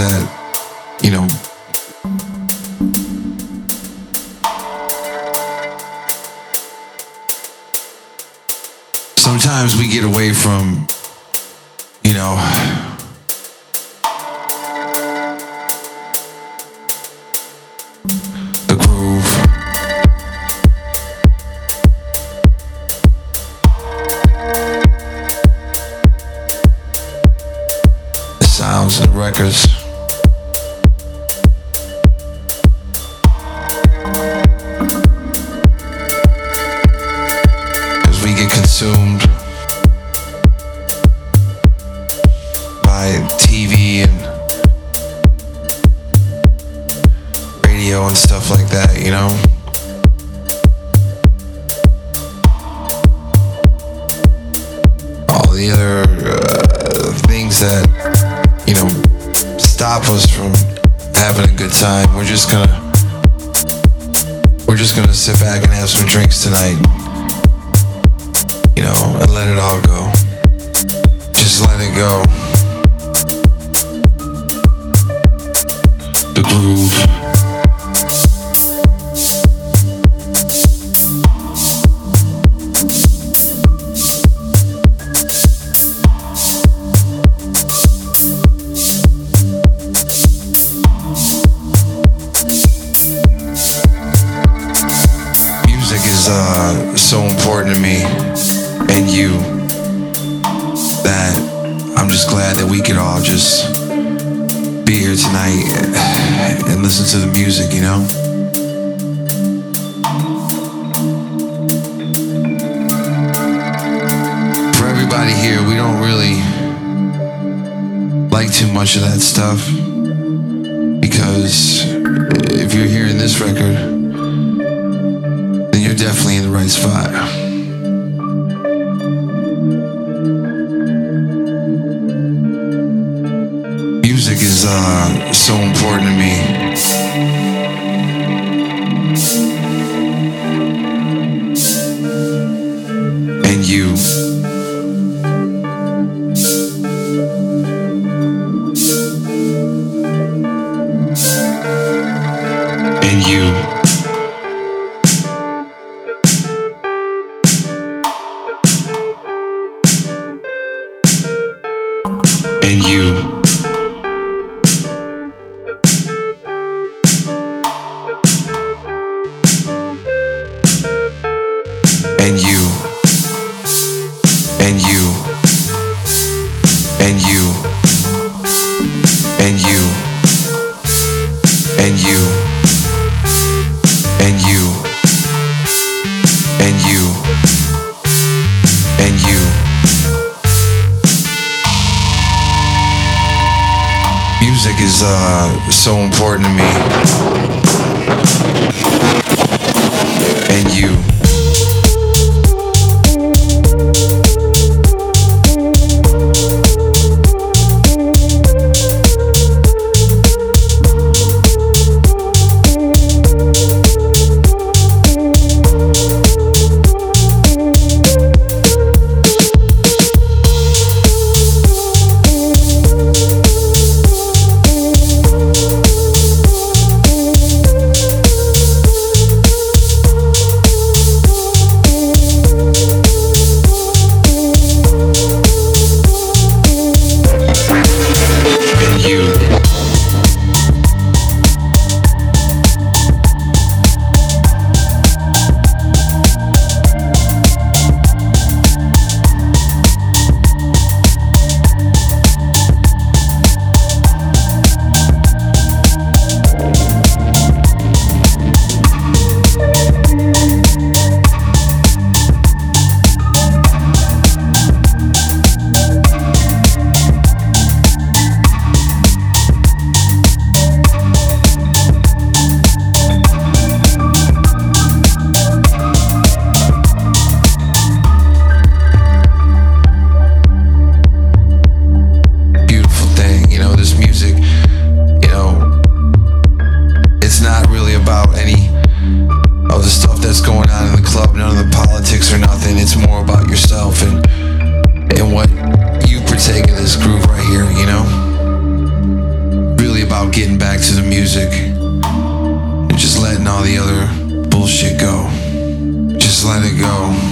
that, you know, sometimes we get away from, you know, the groove. The sounds the records. Get consumed by TV and radio and stuff like that, you know? All the other uh, things that, you know, stop us from having a good time. We're just gonna, we're just gonna sit back and have some drinks tonight, you know, and let it all go. Just let it go. The groove. Music is uh, so important to me and you that I'm just glad that we could all just be here tonight and listen to the music, you know? For everybody here, we don't really like too much of that stuff because if you're hearing this record, then you're definitely in the right spot. Music is uh, so important to me. Music is uh so important to me. And you. About any of the stuff that's going on in the club, none of the politics or nothing. It's more about yourself and and what you partake in this groove right here, you know? Really about getting back to the music and just letting all the other bullshit go. Just let it go.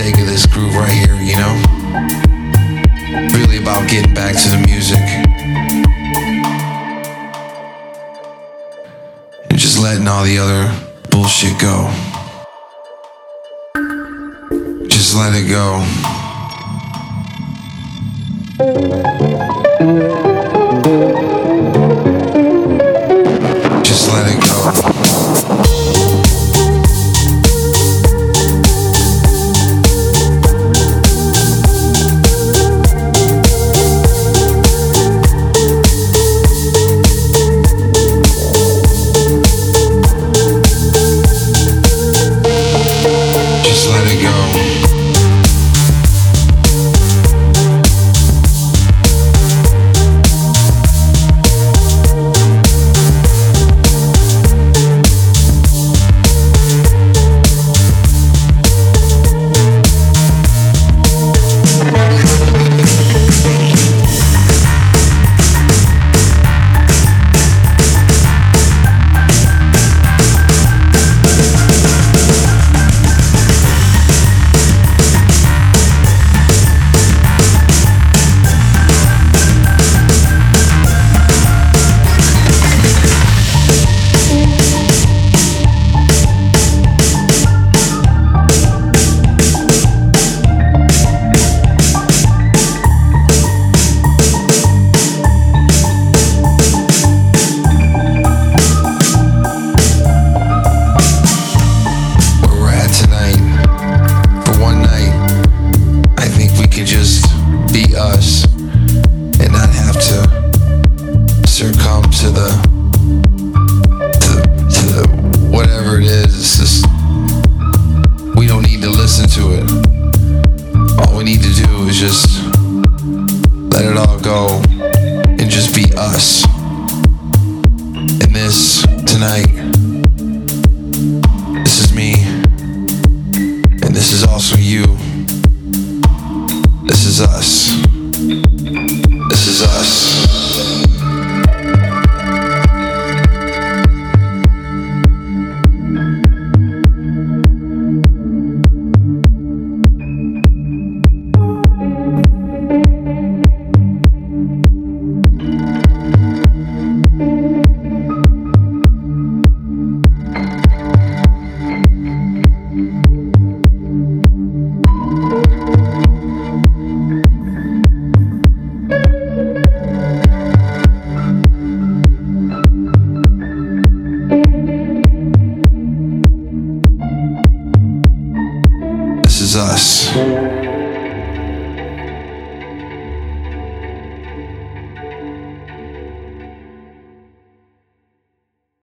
take of this groove right here, you know? Really about getting back to the music. And just letting all the other bullshit go. Just let it go.